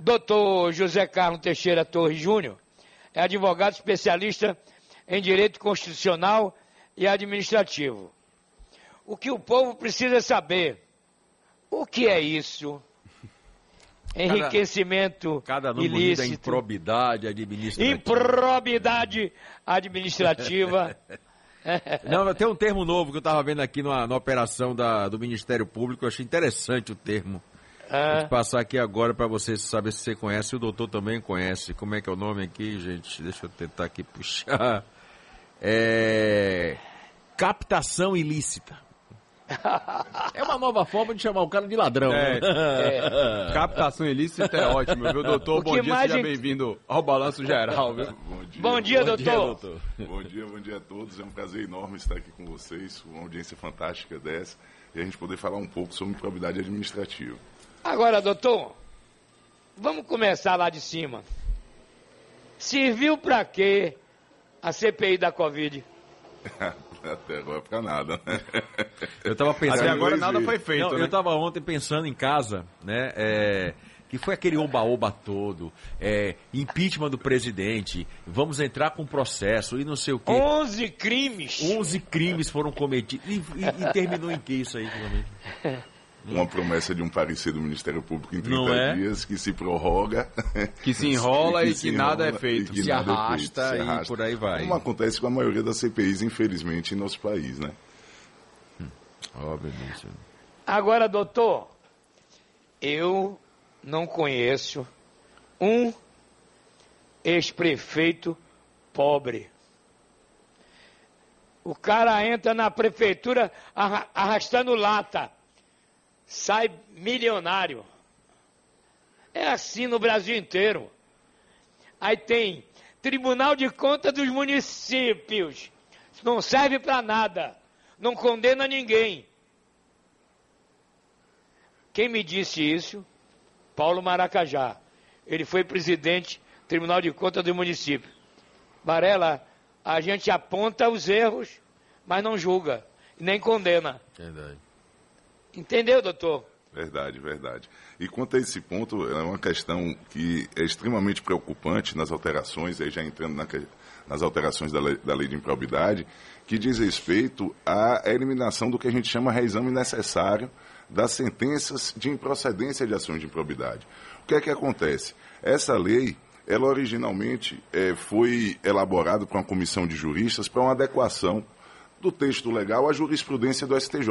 Doutor José Carlos Teixeira Torres Júnior é advogado especialista em direito constitucional e administrativo. O que o povo precisa saber, o que é isso? Enriquecimento cada, cada nome ilícito. improbidade administrativa. Improbidade administrativa. Não, tem um termo novo que eu estava vendo aqui na, na operação da, do Ministério Público, eu achei interessante o termo. Ah. Vou passar aqui agora para você saber se você conhece, o doutor também conhece. Como é que é o nome aqui, gente? Deixa eu tentar aqui puxar. É... Captação ilícita. É uma nova forma de chamar o cara de ladrão. É, né? é. Captação ilícita é ótimo, viu, doutor? Bom dia, mais seja bem-vindo ao Balanço Geral, viu? Bom dia. Bom dia, doutor. Bom dia, bom dia a todos. É um prazer enorme estar aqui com vocês, uma audiência fantástica dessa, e a gente poder falar um pouco sobre improbidade administrativa. Agora, doutor, vamos começar lá de cima. Serviu para quê a CPI da Covid? Até agora pra nada, né? Eu estava pensando. Até agora nada vezes. foi feito, Não, né? Eu estava ontem pensando em casa, né? é, que foi aquele oba-oba todo, é, impeachment do presidente, vamos entrar com processo e não sei o quê. 11 crimes. 11 crimes foram cometidos. E, e- e terminou em que isso aí, finalmente? Uma promessa de um parecer do Ministério Público em 30 Não é? dias que se prorroga. Que se enrola e se que nada é feito. e que Se nada é arrasta feito, se e arrasta. por aí vai. Como acontece com a maioria das CPIs, infelizmente, em nosso país, né? Obviamente. Agora, doutor, eu não conheço um ex-prefeito pobre. O cara entra na prefeitura arra- arrastando lata, sai milionário. É assim no Brasil inteiro. Aí tem Tribunal de Contas dos Municípios. Não serve para nada. Não condena ninguém. Quem me disse isso? Paulo Maracajá. Ele foi presidente do Tribunal de Contas do município. Varela, a gente aponta os erros, mas não julga, nem condena. Verdade. Entendeu, doutor? Verdade, verdade. E quanto a esse ponto, é uma questão que é extremamente preocupante nas alterações, aí já entrando na nas alterações da lei, da lei de improbidade, que diz respeito à eliminação do que a gente chama reexame necessário das sentenças de improcedência de ações de improbidade. O que é que acontece? Essa lei, ela originalmente eh, foi elaborada por uma comissão de juristas para uma adequação do texto legal à jurisprudência do STJ,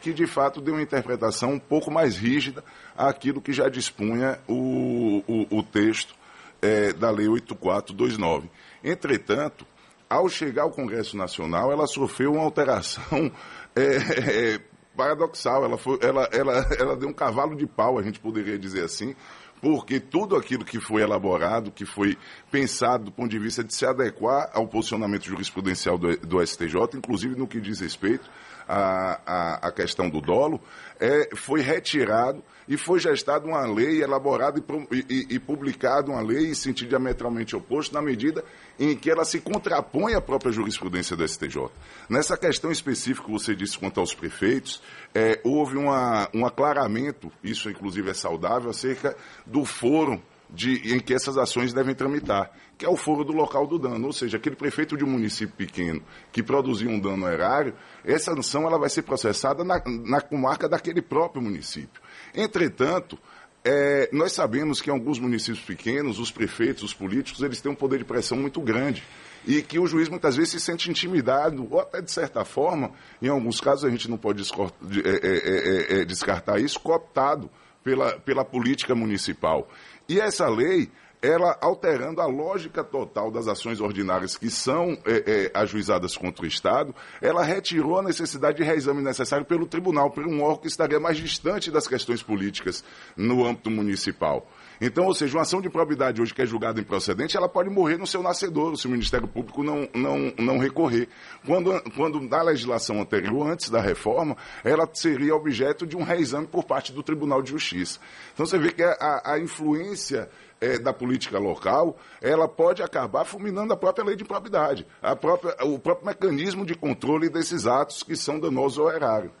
que de fato deu uma interpretação um pouco mais rígida àquilo que já dispunha o, o, o texto eh, da Lei 8429. Entretanto, ao chegar ao Congresso Nacional, ela sofreu uma alteração eh, eh, paradoxal. Ela, foi, ela, ela, ela deu um cavalo de pau, a gente poderia dizer assim, porque tudo aquilo que foi elaborado, que foi pensado do ponto de vista de se adequar ao posicionamento jurisprudencial do, do STJ, inclusive no que diz respeito à, à, à questão do dolo, é, foi retirado e foi gestada uma lei elaborada e, e, e- publicada uma lei em sentido diametralmente oposto, na medida em que ela se contrapõe à própria jurisprudência do STJ. Nessa questão específica que você disse quanto aos prefeitos, é, houve um aclaramento, isso inclusive é saudável, acerca do foro de, em que essas ações devem tramitar, que é o foro do local do dano, ou seja, aquele prefeito de um município pequeno que produziu um dano erário, essa sanção ela vai ser processada na, na comarca daquele próprio município. Entretanto, é, nós sabemos que em alguns municípios pequenos, os prefeitos, os políticos, eles têm um poder de pressão muito grande. E que o juiz muitas vezes se sente intimidado, ou até de certa forma, em alguns casos a gente não pode é, é, é, descartar isso, cooptado pela, pela política municipal. E essa lei, ela alterando a lógica total das ações ordinárias que são é, é, ajuizadas contra o Estado, ela retirou a necessidade de reexame necessário pelo tribunal, por um órgão que estaria mais distante das questões políticas no âmbito municipal. Então, ou seja, uma ação de probidade hoje que é julgada improcedente, ela pode morrer no seu nascedouro, se o Ministério Público não, não, não recorrer. Quando, quando na legislação anterior, antes da reforma, ela seria objeto de um reexame por parte do Tribunal de Justiça. Então você vê que a, a influência eh, da política local, ela pode acabar fulminando a própria lei de improbidade, a própria, o próprio mecanismo de controle desses atos que são danosos ao erário.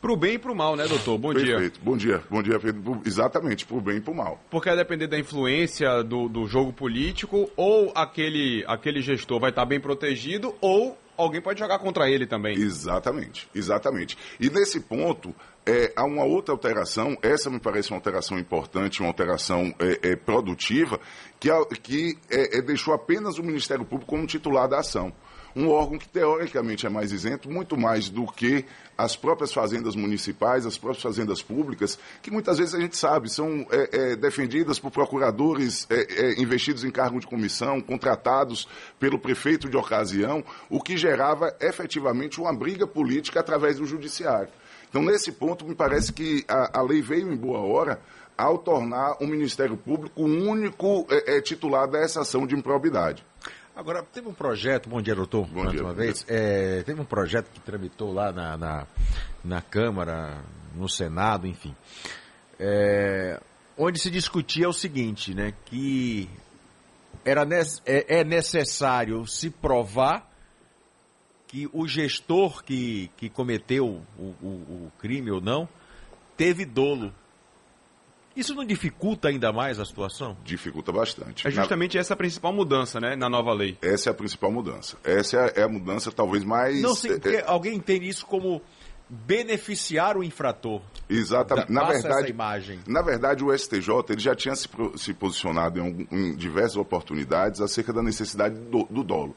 Pro bem e pro mal, né, doutor? Bom dia. Perfeito. Bom dia. Bom dia, Pedro. Exatamente, pro bem e pro mal. Porque vai depender da influência do, do jogo político, ou aquele, aquele gestor vai estar bem protegido, ou alguém pode jogar contra ele também. Exatamente, exatamente. E nesse ponto, é, há uma outra alteração, essa me parece uma alteração importante, uma alteração é, é, produtiva, que, que é, é, deixou apenas o Ministério Público como titular da ação um órgão que teoricamente é mais isento, muito mais do que as próprias fazendas municipais, as próprias fazendas públicas, que muitas vezes a gente sabe são é, é, defendidas por procuradores é, é investidos em cargo de comissão, contratados pelo prefeito de ocasião, o que gerava efetivamente uma briga política através do judiciário. Então, nesse ponto, me parece que a, a lei veio em boa hora ao tornar o Ministério Público o único é, é, titular dessa ação de improbidade. Agora, teve um projeto, bom dia, doutor, bom mais dia, uma vez. É, teve um projeto que tramitou lá na, na, na Câmara, no Senado, enfim, é, onde se discutia o seguinte, né, que era, é, é necessário se provar que o gestor que, que cometeu o, o, o crime ou não teve dolo isso não dificulta ainda mais a situação? Dificulta bastante. É justamente na... essa a principal mudança, né, na nova lei. Essa é a principal mudança. Essa é a, é a mudança talvez mais... Não, sim, porque é... alguém entende isso como beneficiar o infrator. Exatamente. Na verdade, imagem. na verdade, o STJ ele já tinha se, se posicionado em, em, diversas oportunidades acerca da necessidade do, do dolo,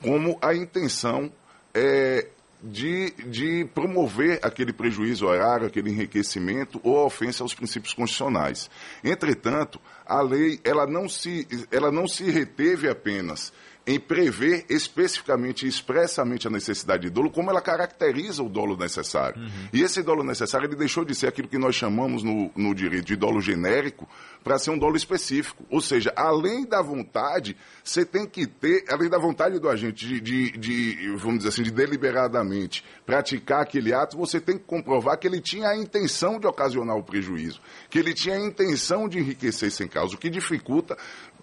como a intenção é, de, de promover aquele prejuízo horário, aquele enriquecimento ou ofensa aos princípios constitucionais. Entretanto, a lei ela não se, ela não se reteve apenas em prever especificamente e expressamente a necessidade de dolo, como ela caracteriza o dolo necessário. Uhum. E esse dolo necessário ele deixou de ser aquilo que nós chamamos no, no direito de dolo genérico para ser um dolo específico. Ou seja, além da vontade, você tem que ter, além da vontade do agente de, de, de, vamos dizer assim, de deliberadamente praticar aquele ato, você tem que comprovar que ele tinha a intenção de ocasionar o prejuízo, que ele tinha a intenção de enriquecer sem causa, o que dificulta,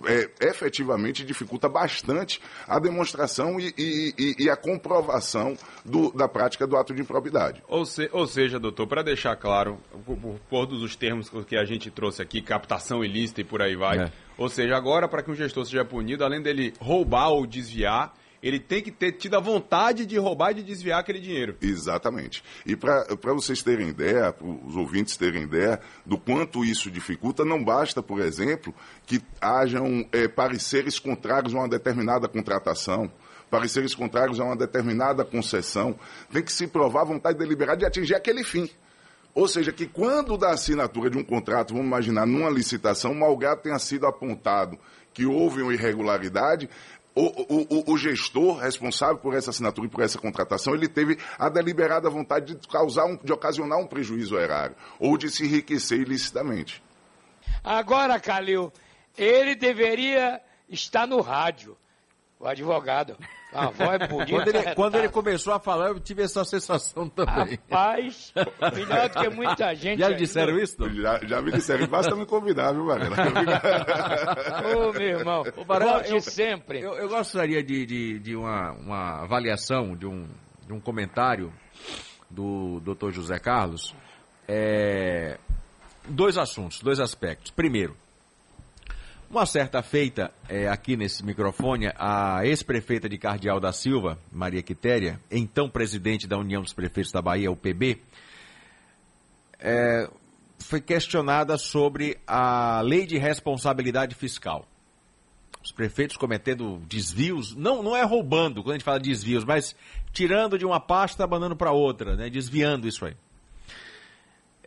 é, efetivamente dificulta bastante a demonstração e, e, e a comprovação do, da prática do ato de improbidade. Ou, se, ou seja, doutor, para deixar claro, por, por todos os termos que a gente trouxe aqui, captação ilícita e por aí vai, é. ou seja, agora para que um gestor seja punido, além dele roubar ou desviar, ele tem que ter tido a vontade de roubar e de desviar aquele dinheiro. Exatamente. E para vocês terem ideia, para os ouvintes terem ideia do quanto isso dificulta, não basta, por exemplo, que hajam é, pareceres contrários a uma determinada contratação pareceres contrários a uma determinada concessão, tem que se provar a vontade deliberada de atingir aquele fim. Ou seja, que quando da assinatura de um contrato, vamos imaginar, numa licitação, malgrado tenha sido apontado que houve uma irregularidade, o, o, o, gestor responsável por essa assinatura e por essa contratação, ele teve a deliberada vontade de causar, um, de ocasionar um prejuízo erário ou de se enriquecer ilicitamente. Agora, Calil, ele deveria estar no rádio, o advogado. A voz é bonita. Quando ele, quando ele, começou a falar, eu tive essa sensação também. Rapaz, melhor do que muita gente. Já lhe disseram isso? Não? Já, já me disseram. Basta me convidar, viu, Varela? Ô, meu irmão. Ô, Varela, eu, sempre. Eu, eu gostaria de, de, de uma, uma avaliação, de um, de um comentário do Dr. José Carlos. É, dois assuntos, dois aspectos. Primeiro, uma certa feita, é, aqui nesse microfone, a ex-prefeita de Cardeal da Silva, Maria Quitéria, então presidente da União dos Prefeitos da Bahia, UPB, é, foi questionada sobre a lei de responsabilidade fiscal. Os prefeitos cometendo desvios, não, não é roubando, quando a gente fala desvios, mas tirando de uma pasta, mandando para outra, né, desviando isso aí.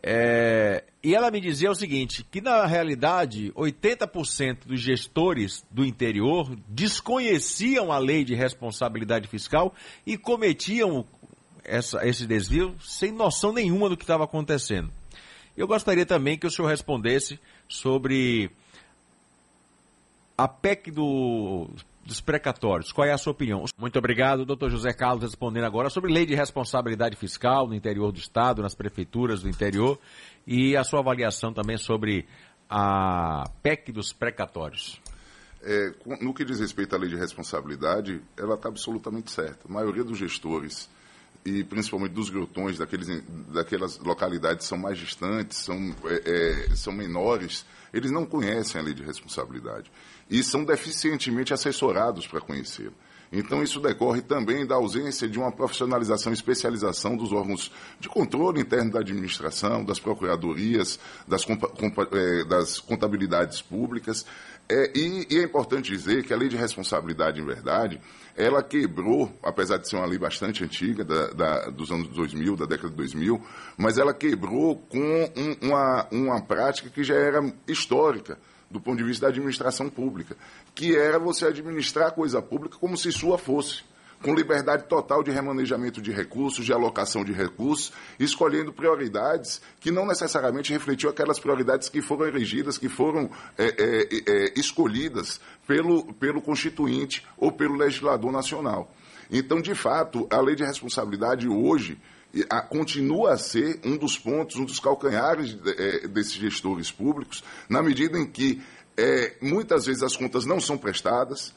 É, e ela me dizia o seguinte, que na realidade 80% dos gestores do interior desconheciam a lei de responsabilidade fiscal e cometiam essa, esse desvio sem noção nenhuma do que estava acontecendo. Eu gostaria também que o senhor respondesse sobre a PEC do dos precatórios. Qual é a sua opinião? Muito obrigado, doutor José Carlos, respondendo agora sobre lei de responsabilidade fiscal no interior do Estado, nas prefeituras do interior, e a sua avaliação também sobre a PEC dos precatórios. É, no que diz respeito à lei de responsabilidade, ela está absolutamente certa. A maioria dos gestores e principalmente dos grotões, daqueles, daquelas localidades que são mais distantes, são, é, é, são menores, eles não conhecem a lei de responsabilidade e são deficientemente assessorados para conhecê-la. Então, isso decorre também da ausência de uma profissionalização e especialização dos órgãos de controle interno da administração, das procuradorias, das, é, das contabilidades públicas. É, e, e, é importante dizer que a lei de responsabilidade, em verdade, ela quebrou, apesar de ser uma lei bastante antiga, da, da, dos anos 2000, da década de 2000, mas ela quebrou com um, uma, uma prática que já era histórica do ponto de vista da administração pública, que era você administrar a coisa pública como se sua fosse, com liberdade total de remanejamento de recursos, de alocação de recursos, escolhendo prioridades que não necessariamente refletiam aquelas prioridades que foram elegidas, que foram é, é, é, escolhidas pelo, pelo Constituinte ou pelo legislador nacional. Então, de fato, a lei de responsabilidade hoje continua a ser um dos pontos, um dos calcanhares é, desses gestores públicos, na medida em que é, muitas vezes as contas não são prestadas,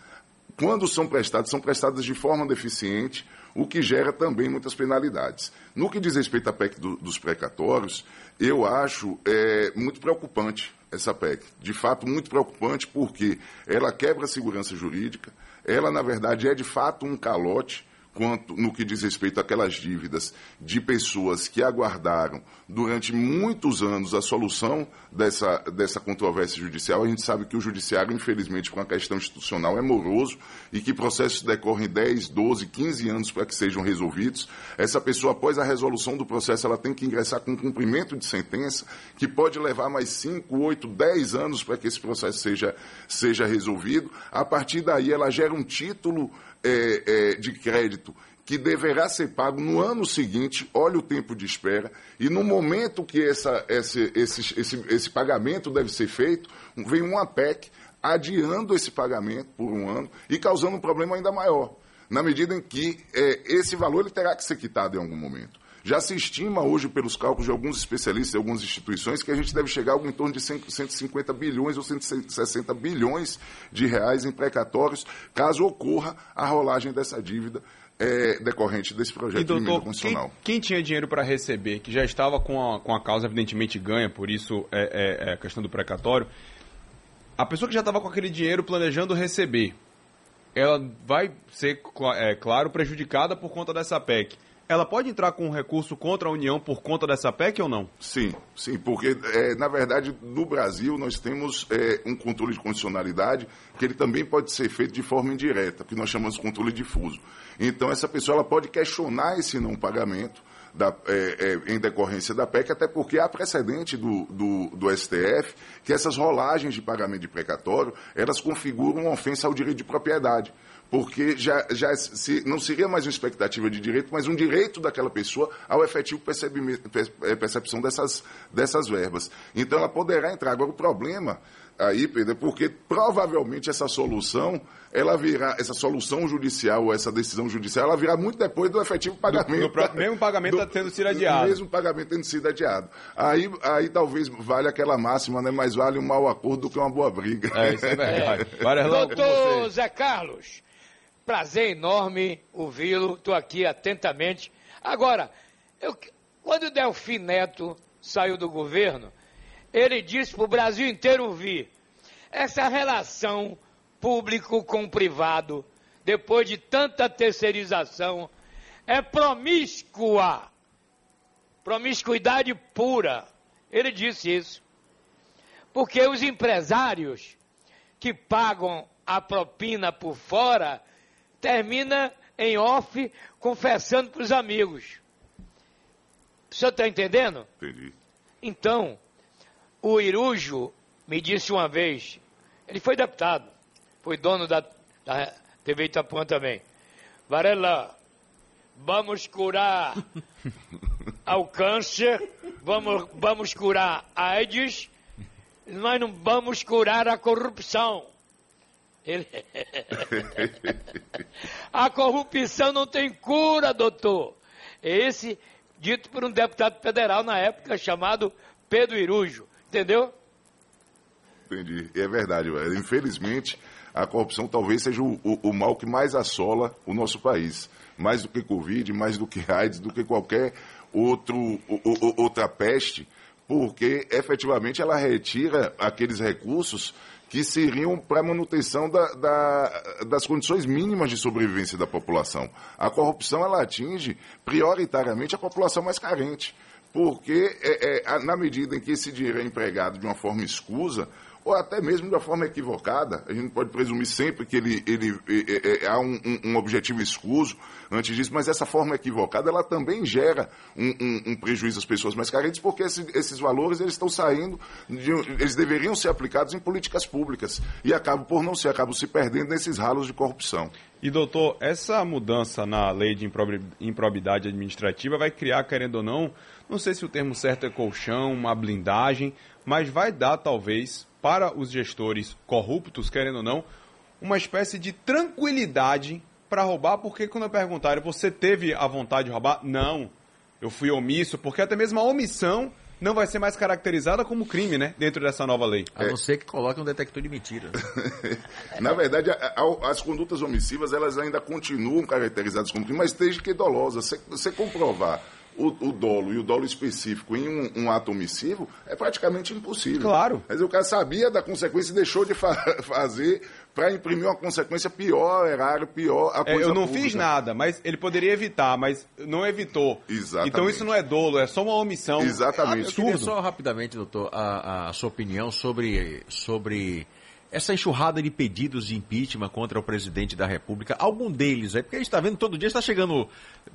quando são prestadas, são prestadas de forma deficiente, o que gera também muitas penalidades. No que diz respeito à PEC do, dos precatórios, eu acho é, muito preocupante essa PEC. De fato, muito preocupante porque ela quebra a segurança jurídica, ela, na verdade, é de fato um calote quanto no que diz respeito àquelas dívidas de pessoas que aguardaram durante muitos anos a solução dessa, dessa controvérsia judicial. A gente sabe que o judiciário, infelizmente, por uma questão institucional, é moroso e que processos decorrem 10, 12, 15 anos para que sejam resolvidos. Essa pessoa, após a resolução do processo, ela tem que ingressar com um cumprimento de sentença, que pode levar mais 5, 8, 10 anos para que esse processo seja, seja resolvido. A partir daí, ela gera um título é, é, de crédito que deverá ser pago no ano seguinte, olha o tempo de espera, e no momento que essa, esse, esse, esse, esse pagamento deve ser feito, vem uma PEC adiando esse pagamento por um ano e causando um problema ainda maior, na medida em que é, esse valor ele terá que ser quitado em algum momento. Já se estima hoje, pelos cálculos de alguns especialistas e algumas instituições, que a gente deve chegar a algo em torno de 150 bilhões ou 160 bilhões de reais em precatórios, caso ocorra a rolagem dessa dívida é, decorrente desse projeto e, doutor, de emenda constitucional. Quem, quem tinha dinheiro para receber, que já estava com a, com a causa evidentemente ganha, por isso é, é, é a questão do precatório, a pessoa que já estava com aquele dinheiro planejando receber, ela vai ser, é, claro, prejudicada por conta dessa PEC ela pode entrar com um recurso contra a União por conta dessa PEC ou não? Sim, sim, porque, é, na verdade, no Brasil nós temos é, um controle de condicionalidade que ele também pode ser feito de forma indireta, que nós chamamos de controle difuso. Então, essa pessoa ela pode questionar esse não pagamento da, é, é, em decorrência da PEC, até porque há precedente do, do, do, STF que essas rolagens de pagamento de precatório, elas configuram uma ofensa ao direito de propriedade porque já, já se, não seria mais uma expectativa de direito, mas um direito daquela pessoa ao efetivo é, percepção dessas, dessas verbas. Então ela poderá entrar. Agora, o problema aí, Pedro, é porque provavelmente essa solução, ela virá, essa solução judicial, ou essa decisão judicial, ela virá muito depois do efetivo pagamento. Do, do mesmo pagamento do, tendo sido adiado. mesmo pagamento tendo sido adiado. Aí, aí talvez vale aquela máxima, né? Mais vale um mau acordo do que uma boa briga. É, isso é verdade. É. Doutor Zé Carlos, Prazer enorme ouvi-lo, estou aqui atentamente. Agora, eu, quando o Delfim Neto saiu do governo, ele disse para o Brasil inteiro ouvir: essa relação público com privado, depois de tanta terceirização, é promíscua. Promiscuidade pura. Ele disse isso. Porque os empresários que pagam a propina por fora termina em off confessando para os amigos. O senhor está entendendo? Entendi. Então, o Irujo me disse uma vez, ele foi deputado, foi dono da, da TV Itapuã também. Varela, vamos curar ao câncer, vamos, vamos curar a AIDS, mas não vamos curar a corrupção. Ele... a corrupção não tem cura, doutor. Esse dito por um deputado federal na época chamado Pedro Irujo. Entendeu? entendi. É verdade, velho. Infelizmente, a corrupção talvez seja o, o, o, mal que mais assola o nosso país. Mais do que Covid, mais do que AIDS, do que qualquer outro, o, outra peste, porque efetivamente ela retira aqueles recursos que seriam para manutenção da, da, das condições mínimas de sobrevivência da população. A corrupção ela atinge prioritariamente a população mais carente, porque é, é, na medida em que esse dinheiro é empregado de uma forma escusa, ou até mesmo uma forma equivocada. A gente pode presumir sempre que ele, ele, é, é, há um, um, objetivo escuso antes disso, mas essa forma equivocada ela também gera um, um, um prejuízo às pessoas mais carentes, porque esse, esses valores eles estão saindo, de, eles deveriam ser aplicados em políticas públicas e acabam por não ser, acabam se perdendo nesses ralos de corrupção. E doutor, essa mudança na lei de improbidade administrativa vai criar, querendo ou não, não sei se o termo certo é colchão, uma blindagem, mas vai dar talvez para os gestores corruptos, querendo ou não, uma espécie de tranquilidade para roubar, porque quando perguntaram, você teve a vontade de roubar? Não, eu fui omisso, porque até mesmo a omissão não vai ser mais caracterizada como crime, né? Dentro dessa nova lei. A não ser que coloque um detector de mentira. Na verdade, a, a, as condutas omissivas, elas ainda continuam caracterizadas como crime, mas desde que dolosas. Você, você comprovar o, o, dolo e o dolo específico em um, um, ato omissivo é praticamente impossível. Claro. Mas o cara sabia da consequência e deixou de fa fazer para imprimir uma consequência pior, erário, pior. A é, eu não pública. fiz nada, mas ele poderia evitar, mas não evitou. Exatamente. Então isso não é dolo, é só uma omissão. Exatamente. Eu queria só rapidamente, doutor, a, a sua opinião sobre, sobre essa enxurrada de pedidos de impeachment contra o presidente da República, algum deles, aí, porque a gente está vendo todo dia está chegando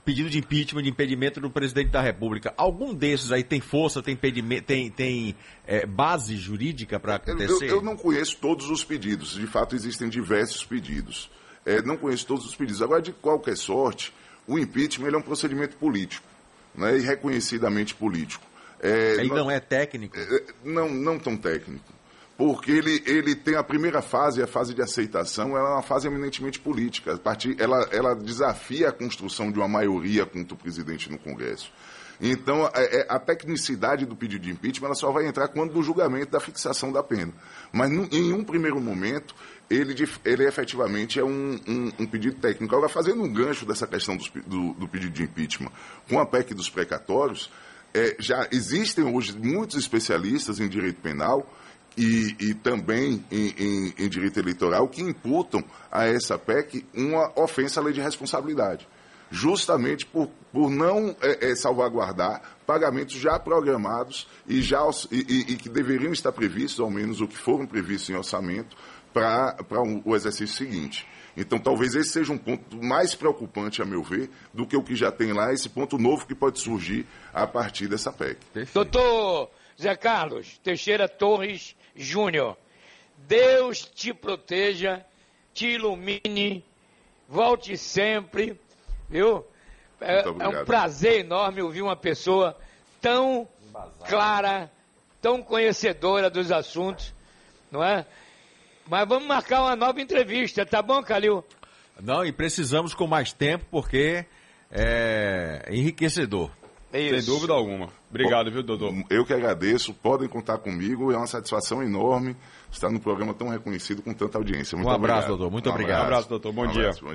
pedido de impeachment, de impedimento do presidente da República. Algum desses aí tem força, tem, tem, tem é, base jurídica para acontecer? Eu, eu, não conheço todos os pedidos, de fato existem diversos pedidos. É, não conheço todos os pedidos. Agora, de qualquer sorte, o impeachment é um procedimento político, né, e reconhecidamente político. É, Ele não, não é técnico? É, não, não tão técnico porque ele, ele tem a primeira fase, a fase de aceitação, ela é uma fase eminentemente política. A partir, ela, ela desafia a construção de uma maioria contra o presidente no Congresso. Então, a, é, é, a, tecnicidade do pedido de impeachment ela só vai entrar quando do julgamento da fixação da pena. Mas, em um primeiro momento, ele, ele efetivamente é um, um, um pedido técnico. Agora, fazendo um gancho dessa questão do, do, do pedido de impeachment com a PEC dos precatórios, é, já existem hoje muitos especialistas em direito penal e, e também em, em, em, direito eleitoral que imputam a essa PEC uma ofensa à lei de responsabilidade, justamente por, por não é, é, salvaguardar pagamentos já programados e, já, e, e, que deveriam estar previstos, ao menos o que foram previstos em orçamento, para um, o exercício seguinte. Então, talvez esse seja um ponto mais preocupante, a meu ver, do que o que já tem lá, esse ponto novo que pode surgir a partir dessa PEC. Doutor Zé Carlos Teixeira Torres Júnior. Deus te proteja, te ilumine, volte sempre, viu? É, é, um prazer enorme ouvir uma pessoa tão clara, tão conhecedora dos assuntos, não é? Mas vamos marcar uma nova entrevista, tá bom, Calil? Não, e precisamos com mais tempo porque é enriquecedor. Sem dúvida alguma. Obrigado, Bom, viu, Dodô? Eu que agradeço, podem contar comigo, é uma satisfação enorme estar no programa tão reconhecido com tanta audiência. Muito um abraço, obrigado. Dodô, muito um obrigado. Um abraço, doutor, bom um dia. Abraço,